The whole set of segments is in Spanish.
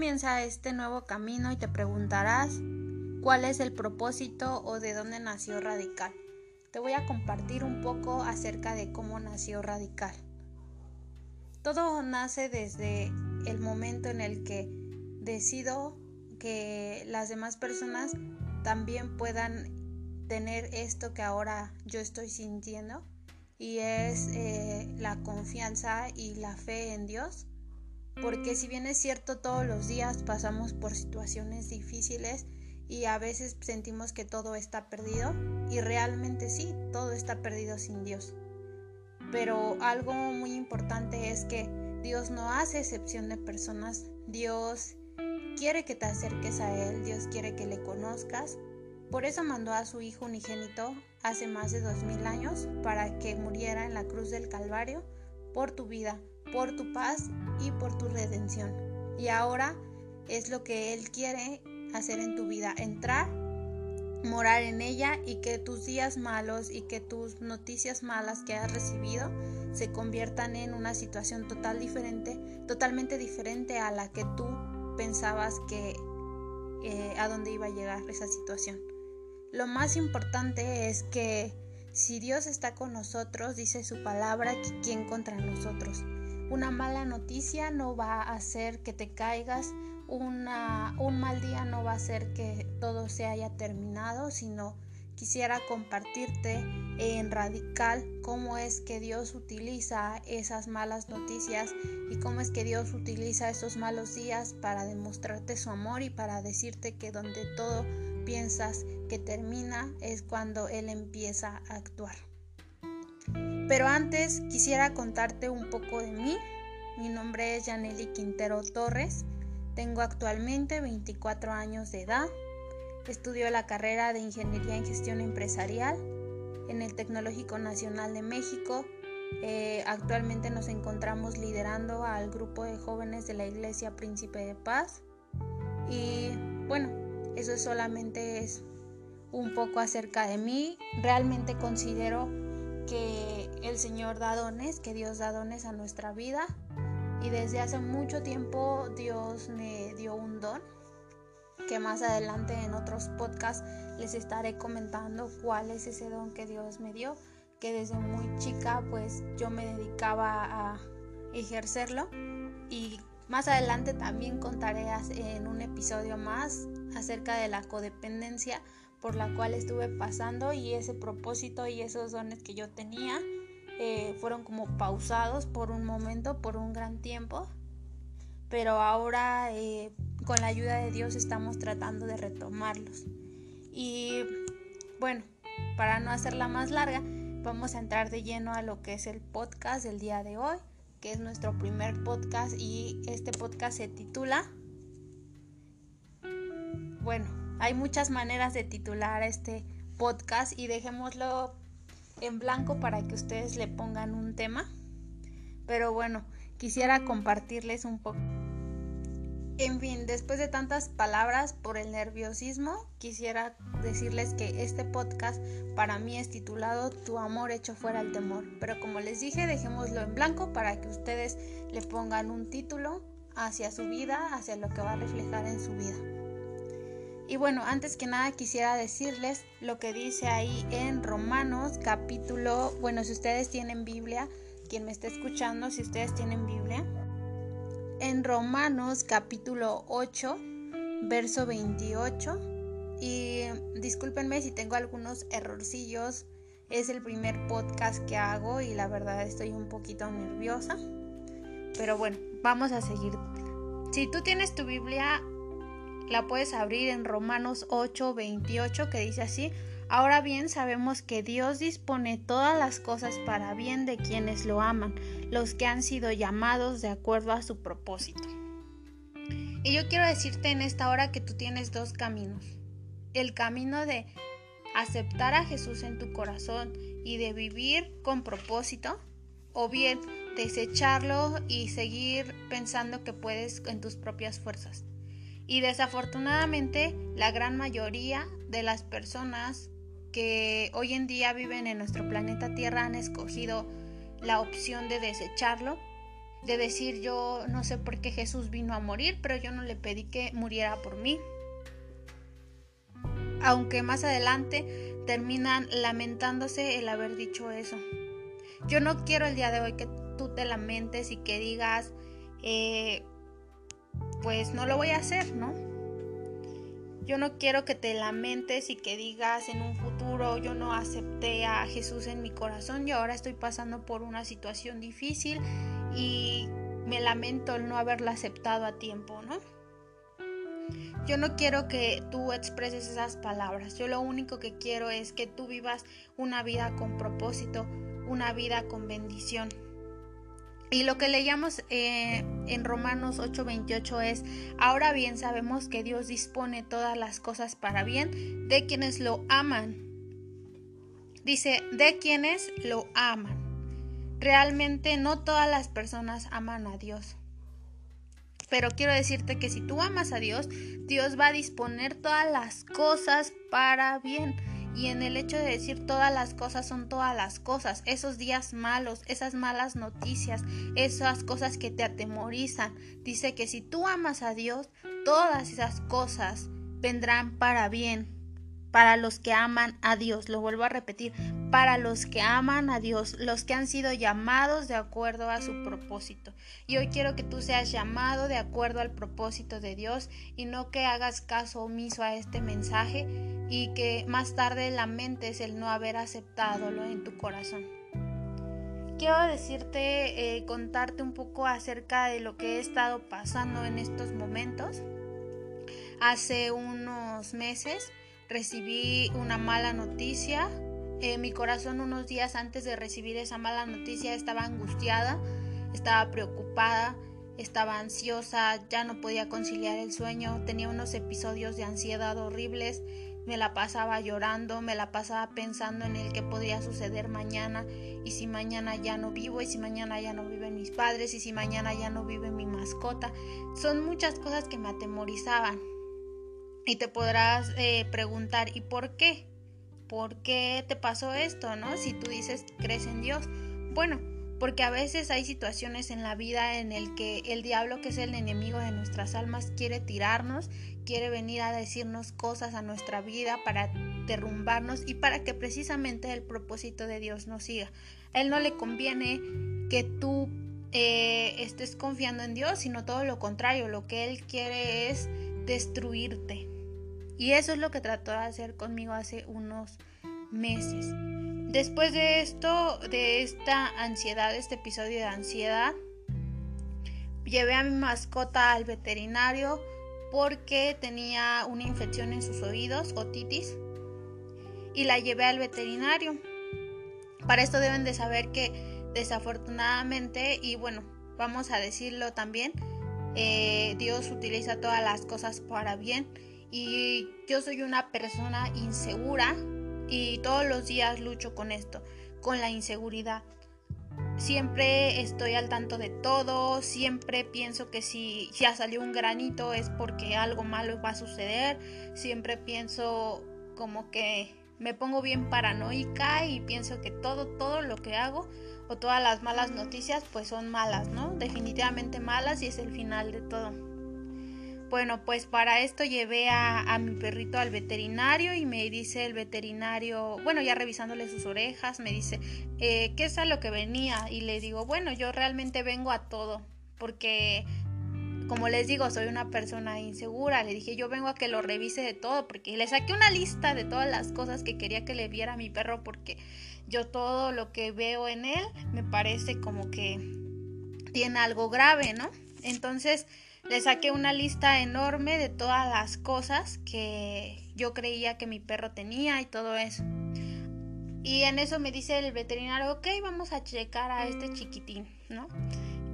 comienza este nuevo camino y te preguntarás cuál es el propósito o de dónde nació Radical. Te voy a compartir un poco acerca de cómo nació Radical. Todo nace desde el momento en el que decido que las demás personas también puedan tener esto que ahora yo estoy sintiendo y es eh, la confianza y la fe en Dios porque si bien es cierto todos los días pasamos por situaciones difíciles y a veces sentimos que todo está perdido y realmente sí, todo está perdido sin Dios. Pero algo muy importante es que Dios no hace excepción de personas, Dios quiere que te acerques a Él, Dios quiere que le conozcas. Por eso mandó a su Hijo unigénito hace más de dos mil años para que muriera en la cruz del Calvario por tu vida, por tu paz y por tu redención. Y ahora es lo que Él quiere hacer en tu vida, entrar, morar en ella y que tus días malos y que tus noticias malas que has recibido se conviertan en una situación total diferente, totalmente diferente a la que tú pensabas que eh, a dónde iba a llegar esa situación. Lo más importante es que si Dios está con nosotros, dice su palabra, ¿quién contra nosotros? Una mala noticia no va a hacer que te caigas, una, un mal día no va a hacer que todo se haya terminado, sino quisiera compartirte en radical cómo es que Dios utiliza esas malas noticias y cómo es que Dios utiliza esos malos días para demostrarte su amor y para decirte que donde todo piensas que termina es cuando Él empieza a actuar. Pero antes quisiera contarte un poco de mí. Mi nombre es Yaneli Quintero Torres. Tengo actualmente 24 años de edad. Estudio la carrera de Ingeniería en Gestión Empresarial en el Tecnológico Nacional de México. Eh, actualmente nos encontramos liderando al grupo de jóvenes de la Iglesia Príncipe de Paz. Y bueno, eso solamente es un poco acerca de mí. Realmente considero que el Señor da dones, que Dios da dones a nuestra vida. Y desde hace mucho tiempo Dios me dio un don que más adelante en otros podcasts les estaré comentando cuál es ese don que Dios me dio, que desde muy chica pues yo me dedicaba a ejercerlo y más adelante también contaré en un episodio más acerca de la codependencia por la cual estuve pasando y ese propósito y esos dones que yo tenía eh, fueron como pausados por un momento, por un gran tiempo, pero ahora eh, con la ayuda de Dios estamos tratando de retomarlos. Y bueno, para no hacerla más larga, vamos a entrar de lleno a lo que es el podcast del día de hoy, que es nuestro primer podcast y este podcast se titula... Bueno, hay muchas maneras de titular este podcast y dejémoslo en blanco para que ustedes le pongan un tema. Pero bueno, quisiera compartirles un poco en fin, después de tantas palabras por el nerviosismo, quisiera decirles que este podcast para mí es titulado Tu amor hecho fuera el temor. Pero como les dije, dejémoslo en blanco para que ustedes le pongan un título hacia su vida, hacia lo que va a reflejar en su vida. Y bueno, antes que nada quisiera decirles lo que dice ahí en Romanos capítulo, bueno, si ustedes tienen Biblia, quien me está escuchando, si ustedes tienen Biblia, en Romanos capítulo 8, verso 28. Y discúlpenme si tengo algunos errorcillos. Es el primer podcast que hago y la verdad estoy un poquito nerviosa. Pero bueno, vamos a seguir. Si tú tienes tu Biblia, la puedes abrir en Romanos 8, 28, que dice así. Ahora bien sabemos que Dios dispone todas las cosas para bien de quienes lo aman, los que han sido llamados de acuerdo a su propósito. Y yo quiero decirte en esta hora que tú tienes dos caminos. El camino de aceptar a Jesús en tu corazón y de vivir con propósito, o bien desecharlo y seguir pensando que puedes en tus propias fuerzas. Y desafortunadamente la gran mayoría de las personas que hoy en día viven en nuestro planeta Tierra han escogido la opción de desecharlo de decir yo no sé por qué Jesús vino a morir, pero yo no le pedí que muriera por mí. Aunque más adelante terminan lamentándose el haber dicho eso. Yo no quiero el día de hoy que tú te lamentes y que digas, eh, pues no lo voy a hacer, ¿no? Yo no quiero que te lamentes y que digas en un futuro yo no acepté a Jesús en mi corazón y ahora estoy pasando por una situación difícil y me lamento el no haberla aceptado a tiempo, ¿no? Yo no quiero que tú expreses esas palabras. Yo lo único que quiero es que tú vivas una vida con propósito, una vida con bendición. Y lo que leíamos eh, en Romanos 8:28 es, ahora bien sabemos que Dios dispone todas las cosas para bien de quienes lo aman. Dice, de quienes lo aman. Realmente no todas las personas aman a Dios. Pero quiero decirte que si tú amas a Dios, Dios va a disponer todas las cosas para bien. Y en el hecho de decir todas las cosas son todas las cosas, esos días malos, esas malas noticias, esas cosas que te atemorizan, dice que si tú amas a Dios, todas esas cosas vendrán para bien para los que aman a Dios. Lo vuelvo a repetir, para los que aman a Dios, los que han sido llamados de acuerdo a su propósito. Y hoy quiero que tú seas llamado de acuerdo al propósito de Dios y no que hagas caso omiso a este mensaje y que más tarde lamentes el no haber aceptado en tu corazón. Quiero decirte, eh, contarte un poco acerca de lo que he estado pasando en estos momentos. Hace unos meses recibí una mala noticia. Eh, mi corazón unos días antes de recibir esa mala noticia estaba angustiada, estaba preocupada, estaba ansiosa, ya no podía conciliar el sueño, tenía unos episodios de ansiedad horribles, me la pasaba llorando, me la pasaba pensando en el que podría suceder mañana y si mañana ya no vivo y si mañana ya no viven mis padres y si mañana ya no vive mi mascota. Son muchas cosas que me atemorizaban. Y te podrás eh, preguntar, ¿y por qué? ¿Por qué te pasó esto, no? Si tú dices, crees en Dios. Bueno, porque a veces hay situaciones en la vida en el que el diablo, que es el enemigo de nuestras almas, quiere tirarnos, quiere venir a decirnos cosas a nuestra vida para derrumbarnos y para que precisamente el propósito de Dios nos siga. Él no le conviene que tú eh, estés confiando en Dios, sino todo lo contrario, lo que él quiere es destruirte. Y eso es lo que trató de hacer conmigo hace unos meses. Después de esto, de esta ansiedad, este episodio de ansiedad, llevé a mi mascota al veterinario porque tenía una infección en sus oídos, otitis, y la llevé al veterinario. Para esto deben de saber que desafortunadamente, y bueno, vamos a decirlo también, eh, Dios utiliza todas las cosas para bien y yo soy una persona insegura y todos los días lucho con esto, con la inseguridad. Siempre estoy al tanto de todo, siempre pienso que si ya salió un granito es porque algo malo va a suceder, siempre pienso como que me pongo bien paranoica y pienso que todo, todo lo que hago o todas las malas noticias pues son malas, ¿no? Definitivamente malas y es el final de todo. Bueno, pues para esto llevé a, mi perrito al veterinario y me dice el veterinario, bueno, ya revisándole sus orejas, me dice, eh, ¿qué es a lo que venía? Y le digo, bueno, yo realmente vengo a todo, porque como les digo, soy una persona insegura. Le dije, yo vengo a que lo revise de todo, porque le saqué una lista de todas las cosas que quería que le viera a mi perro, porque yo todo lo que veo en él me parece como que tiene algo grave, ¿no? Entonces le saqué una lista enorme de todas las cosas que yo creía que mi perro tenía y todo eso. Y en eso me dice el veterinario, ok, vamos a checar a este chiquitín, ¿no?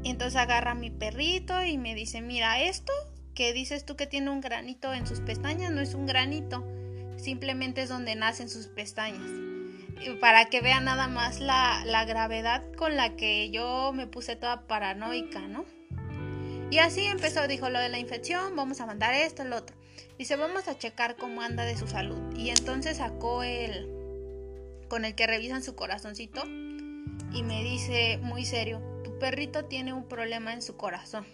Y entonces agarra a mi perrito y me dice, mira, esto que dices tú que tiene un granito en sus pestañas no es un granito, simplemente es donde nacen sus pestañas para que vean nada más la, la, gravedad con la que yo me puse toda paranoica, ¿no? Y así empezó, dijo lo de la infección, vamos a mandar esto, lo otro. Dice, vamos a checar cómo anda de su salud. Y entonces sacó el con el que revisan su corazoncito y me dice muy serio, tu tu perrito tiene un problema en su corazón.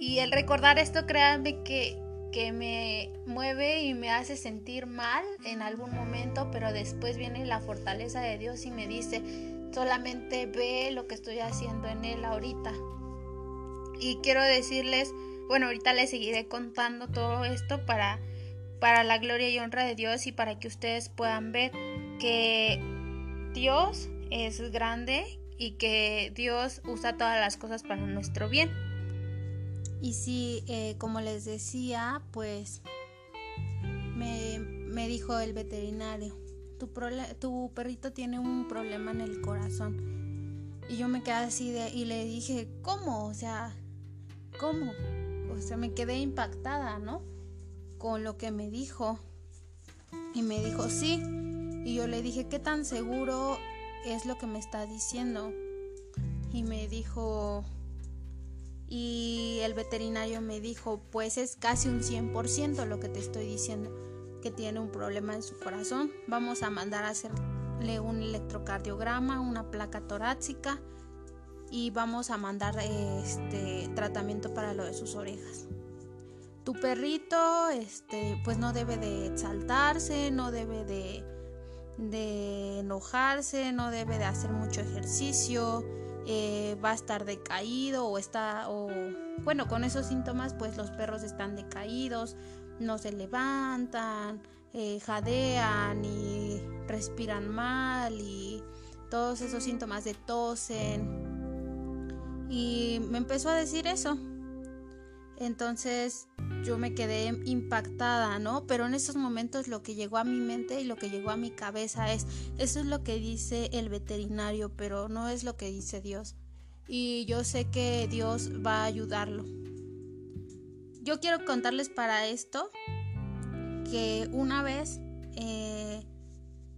Y el recordar esto, créanme que, que me mueve y me hace sentir mal en algún momento, pero después viene la fortaleza de Dios y me dice, solamente ve lo que estoy haciendo en él ahorita. Y quiero decirles, bueno, ahorita les seguiré contando todo esto para, para la gloria y honra de Dios y para que ustedes puedan ver que Dios es grande y que Dios usa todas las cosas para nuestro bien. Y sí, eh, como les decía, pues me, me dijo el veterinario, tu, tu perrito tiene un problema en el corazón. Y yo me quedé así de, y le dije, ¿cómo? O sea, ¿cómo? O sea, me quedé impactada, ¿no? Con lo que me dijo. Y me dijo, sí. Y yo le dije, ¿qué tan seguro es lo que me está diciendo? Y me dijo, y el veterinario me dijo, pues es casi un 100% lo que te estoy diciendo, que tiene un problema en su corazón. Vamos a mandar a hacerle un electrocardiograma, una placa torácica y vamos a mandar este tratamiento para lo de sus orejas. Tu perrito este pues no debe de exaltarse, no debe de, de enojarse, no debe de hacer mucho ejercicio, eh, va a estar decaído o está, o bueno, con esos síntomas pues los perros están decaídos, no se levantan, eh, jadean y respiran mal y todos esos síntomas de tosen. Y me empezó a decir eso. Entonces yo me quedé impactada, ¿no? Pero en esos momentos lo que llegó a mi mente y lo que llegó a mi cabeza es, eso es lo que dice el veterinario, pero no es lo que dice Dios. Y yo sé que Dios va a ayudarlo. Yo quiero contarles para esto que una vez, eh,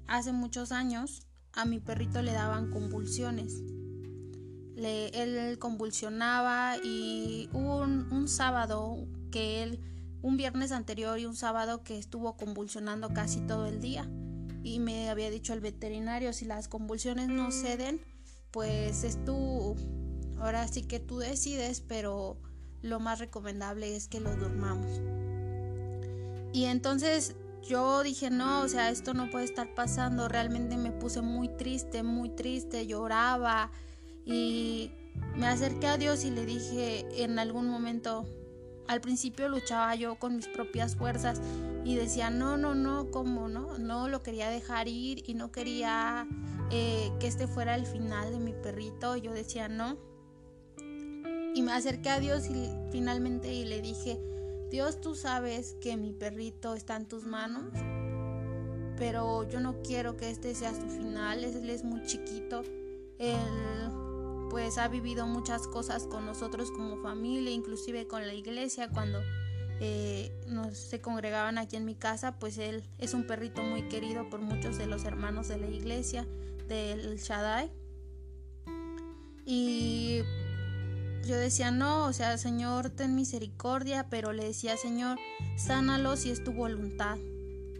hace muchos años, a mi perrito le daban convulsiones él convulsionaba y un, sábado que él, un viernes anterior y un sábado que estuvo convulsionando casi todo el día. Y me había dicho el veterinario, si las convulsiones no ceden, pues es tú, ahora sí que tú decides, pero lo más recomendable es que lo durmamos. Y entonces yo dije, no, o sea, esto no puede estar pasando, realmente me puse muy triste, muy triste, lloraba, y me acerqué a Dios y le dije en algún momento, al principio luchaba yo con mis propias fuerzas y decía, no, no, no, ¿cómo no? No lo quería dejar ir y no quería eh, que este fuera el final de mi perrito. Yo decía, no. Y me acerqué a Dios y finalmente y le dije, Dios, tú sabes que mi perrito está en tus manos, pero yo no quiero que este sea su final, él es muy chiquito. Pues ha vivido muchas cosas con nosotros como familia, inclusive con la iglesia cuando eh, nos, se congregaban aquí en mi casa, pues él es un perrito muy querido por muchos de los hermanos de la iglesia del Shaddai. Y yo decía, no, o sea, Señor, ten misericordia, pero le decía, Señor, sánalo si es tu voluntad.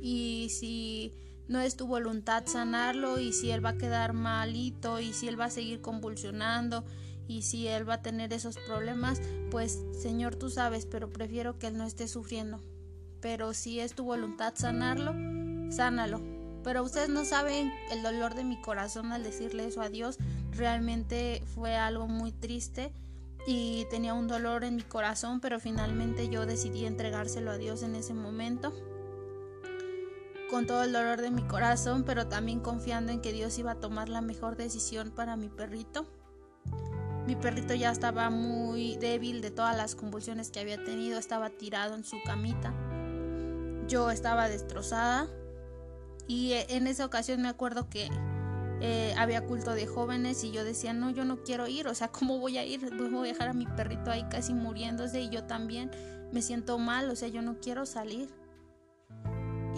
Y si no es tu voluntad sanarlo y si él va a quedar malito y si él va a seguir convulsionando y si él va a tener esos problemas, pues Señor tú sabes, pero prefiero que él no esté sufriendo. Pero si es tu voluntad sanarlo, sánalo. Pero ustedes no saben el dolor de mi corazón al decirle eso a Dios. Realmente fue algo muy triste y tenía un dolor en mi corazón, pero finalmente yo decidí entregárselo a Dios en ese momento con todo el dolor de mi corazón, pero también confiando en que Dios iba a tomar la mejor decisión para mi perrito. Mi perrito ya estaba muy débil de todas las convulsiones que había tenido, estaba tirado en su camita. Yo estaba destrozada y eh, en esa ocasión me acuerdo que eh, había culto de jóvenes y yo decía, no, yo no quiero ir, o sea, ¿cómo voy a ir? Voy a dejar a mi perrito ahí casi muriéndose y yo también me siento mal, o sea, yo no quiero salir.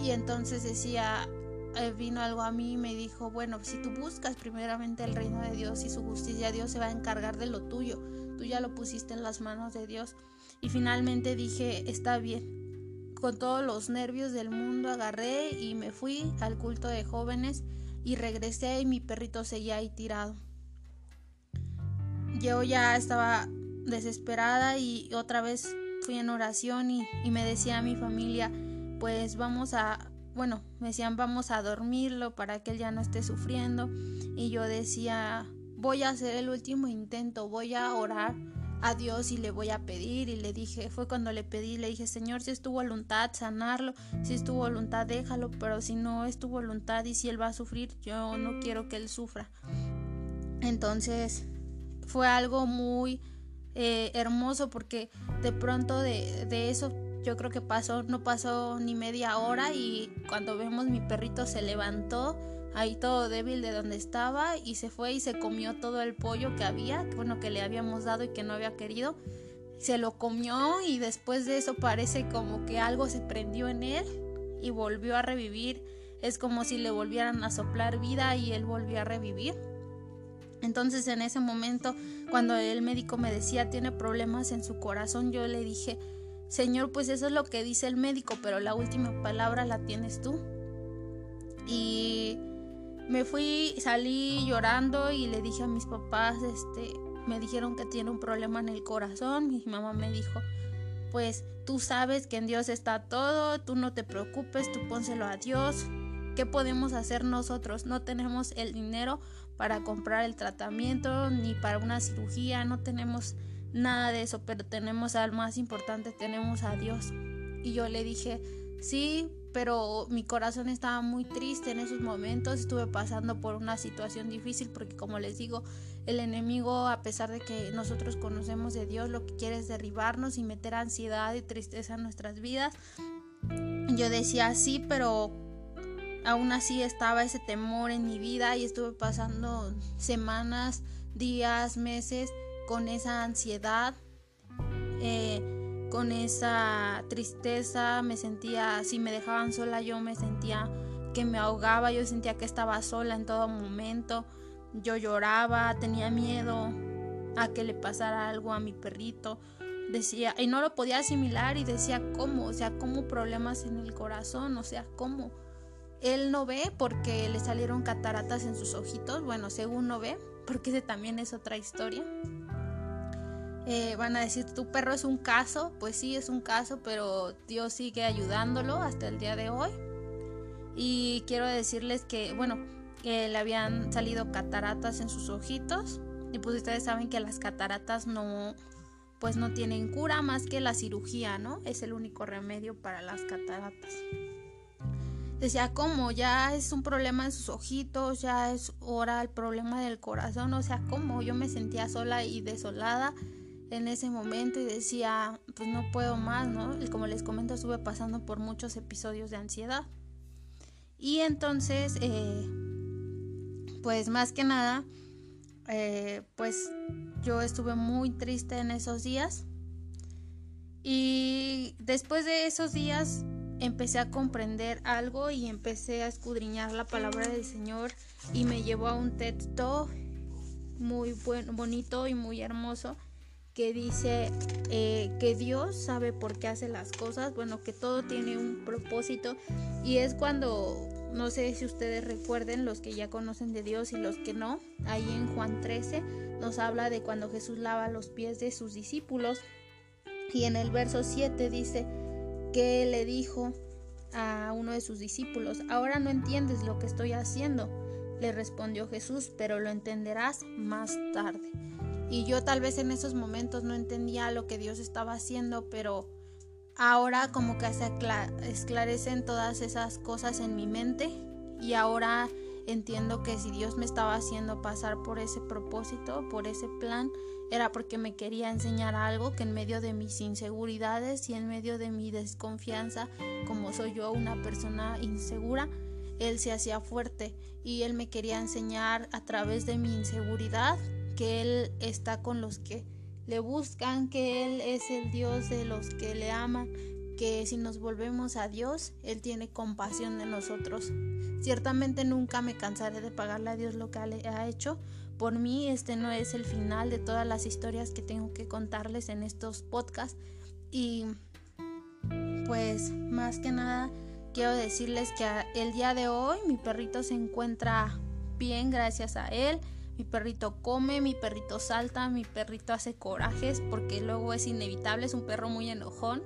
Y entonces decía, eh, vino algo a mí y me dijo, bueno, si tú buscas primeramente el reino de Dios y su justicia, Dios se va a encargar de lo tuyo. Tú ya lo pusiste en las manos de Dios. Y finalmente dije, está bien. Con todos los nervios del mundo agarré y me fui al culto de jóvenes y regresé y mi perrito seguía ahí tirado. yo ya estaba desesperada y otra vez fui en oración y, y me decía a mi familia, pues vamos a, bueno, me decían vamos a dormirlo para que él ya no esté sufriendo y yo decía, voy a hacer el último intento, voy a orar a Dios y le voy a pedir y le dije, fue cuando le pedí, le dije, Señor, si es tu voluntad sanarlo, si es tu voluntad déjalo, pero si no es tu voluntad y si él va a sufrir, yo no quiero que él sufra. Entonces fue algo muy eh, hermoso porque de pronto de, de eso yo creo que pasó, no pasó ni media hora y cuando vemos mi perrito se levantó ahí todo débil de donde estaba y se fue y se comió todo el pollo que había, bueno, que le habíamos dado y que no había querido. Se lo comió y después de eso parece como que algo se prendió en él y volvió a revivir. Es como si le volvieran a soplar vida y él volvió a revivir. Entonces en ese momento, cuando el médico me decía tiene problemas en su corazón, yo le dije, Señor, pues eso es lo que dice el médico, pero la última palabra la tienes tú. Y me fui, salí llorando y le dije a mis papás, este, me dijeron que tiene un problema en el corazón. Mi mamá me dijo, pues tú sabes que en Dios está todo, tú no te preocupes, tú pónselo a Dios. ¿Qué podemos hacer nosotros? No tenemos el dinero para comprar el tratamiento ni para una cirugía, no tenemos nada de eso, pero tenemos al más importante, tenemos a Dios. Y yo le dije, sí, pero mi corazón estaba muy triste en esos momentos, estuve pasando por una situación difícil porque como les digo, el enemigo, a pesar de que nosotros conocemos de Dios, lo que quiere es derribarnos y meter ansiedad y tristeza en nuestras vidas. Yo decía sí, pero aún así estaba ese temor en mi vida y estuve pasando semanas, días, meses con esa ansiedad. Eh, con esa tristeza, me sentía, si me dejaban sola yo me sentía que me ahogaba, yo sentía que estaba sola en todo momento, yo lloraba, tenía miedo a que le pasara algo a mi perrito, decía, y no lo podía asimilar y decía, ¿cómo? O sea, ¿cómo problemas en el corazón? O sea, ¿cómo? Él no ve porque le salieron cataratas en sus ojitos, bueno, según no ve, porque ese también es otra historia. Eh, van a decir, tu perro es un caso, pues sí es un caso, pero Dios sigue ayudándolo hasta el día de hoy. Y quiero decirles que, bueno, que le habían salido cataratas en sus ojitos. Y pues ustedes saben que las cataratas no, pues no tienen cura más que la cirugía, ¿no? Es el único remedio para las cataratas. Decía, ¿cómo? Ya es un problema en sus ojitos, ya es ahora el problema del corazón, o sea, ¿cómo? Yo me sentía sola y desolada en ese momento y decía, pues no puedo más, ¿no? Y como les comento, estuve pasando por muchos episodios de ansiedad. Y entonces, eh, pues más que nada, eh, pues yo estuve muy triste en esos días. Y después de esos días empecé a comprender algo y empecé a escudriñar la palabra del Señor y me llevó a un texto muy buen, bonito y muy hermoso que dice eh, que Dios sabe por qué hace las cosas, bueno, que todo tiene un propósito y es cuando, no sé si ustedes recuerden, los que ya conocen de Dios y los que no, ahí en Juan 13 nos habla de cuando Jesús lava los pies de sus discípulos y en el verso 7 dice que le dijo a uno de sus discípulos, ahora no entiendes lo que estoy haciendo, le respondió Jesús, pero lo entenderás más tarde. Y yo tal vez en esos momentos no entendía lo que Dios estaba haciendo, pero ahora como que se esclarecen todas esas cosas en mi mente y ahora entiendo que si Dios me estaba haciendo pasar por ese propósito, por ese plan, era porque me quería enseñar algo que en medio de mis inseguridades y en medio de mi desconfianza, como soy yo una persona insegura, Él se hacía fuerte y Él me quería enseñar a través de mi inseguridad que Él está con los que le buscan, que Él es el Dios de los que le aman, que si nos volvemos a Dios, Él tiene compasión de nosotros. Ciertamente nunca me cansaré de pagarle a Dios lo que ha hecho. Por mí este no es el final de todas las historias que tengo que contarles en estos podcasts. Y pues más que nada quiero decirles que el día de hoy mi perrito se encuentra bien gracias a él Mi perrito come, mi perrito salta, mi perrito hace corajes porque luego es inevitable, es un perro muy enojón.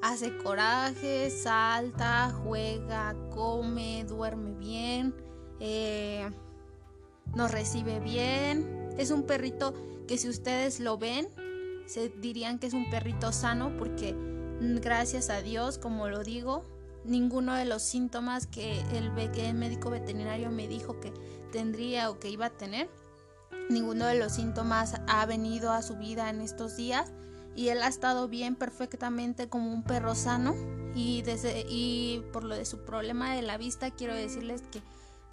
Hace corajes, salta, juega, come, duerme bien, eh, nos recibe bien. Es un perrito que si ustedes lo ven, se dirían que es un perrito sano porque gracias a Dios, como lo digo, ninguno de los síntomas que el, médico veterinario me dijo que tendría o que iba a tener, ninguno de los síntomas ha venido a su vida en estos días y él ha estado bien perfectamente como un perro sano y, desde, y por lo de su problema de la vista quiero decirles que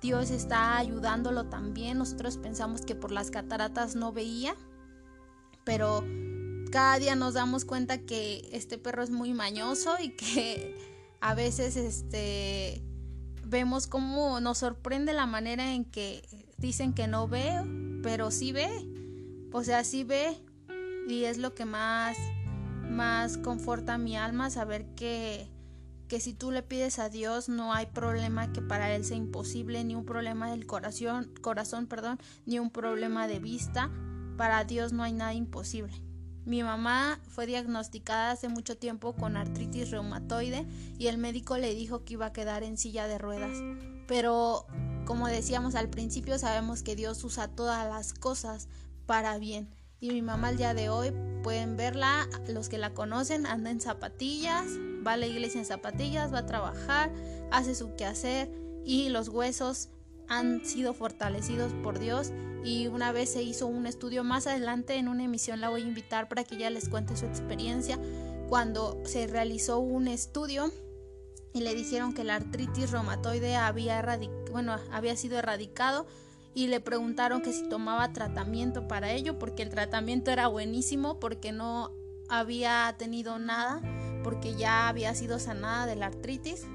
Dios está ayudándolo también. Nosotros pensamos que por las cataratas no veía, pero cada día nos damos cuenta que este perro es muy mañoso y que a veces este vemos cómo nos sorprende la manera en que dicen que no ve, pero sí ve. O sea, sí ve y es lo que más más conforta mi alma saber que que si tú le pides a Dios no hay problema que para él sea imposible, ni un problema del corazón, corazón, perdón, ni un problema de vista. Para Dios no hay nada imposible. Mi mamá fue diagnosticada hace mucho tiempo con artritis reumatoide y el médico le dijo que iba a quedar en silla de ruedas. Pero, como decíamos al principio, sabemos que Dios usa todas las cosas para bien. Y mi mamá al día de hoy pueden verla, los que la conocen, anda en zapatillas, va a la iglesia en zapatillas, va a trabajar, hace su quehacer y los huesos han sido fortalecidos por Dios y una vez se hizo un estudio más adelante en una emisión la voy a invitar para que ella les cuente su experiencia. Cuando se realizó un estudio y le dijeron que la artritis reumatoide había, bueno, había sido erradicado y le preguntaron que si tomaba tratamiento para ello porque el tratamiento era buenísimo porque no había tenido nada porque ya había sido sanada de la artritis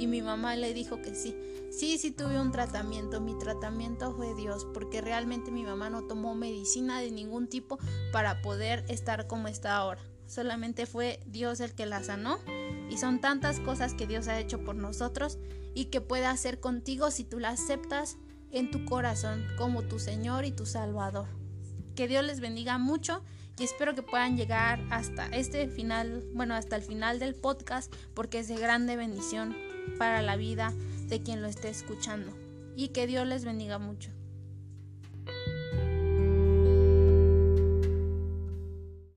y mi mamá le dijo que sí. Sí, sí tuve un tratamiento. Mi tratamiento fue Dios, porque realmente mi mamá no tomó medicina de ningún tipo para poder estar como está ahora. Solamente fue Dios el que la sanó. Y son tantas cosas que Dios ha hecho por nosotros y que puede hacer contigo si tú la aceptas en tu corazón como tu Señor y tu Salvador. Que Dios les bendiga mucho y espero que puedan llegar hasta este final, bueno, hasta el final del podcast porque es de grande bendición para la vida de quien lo esté escuchando. Y que Dios les bendiga mucho.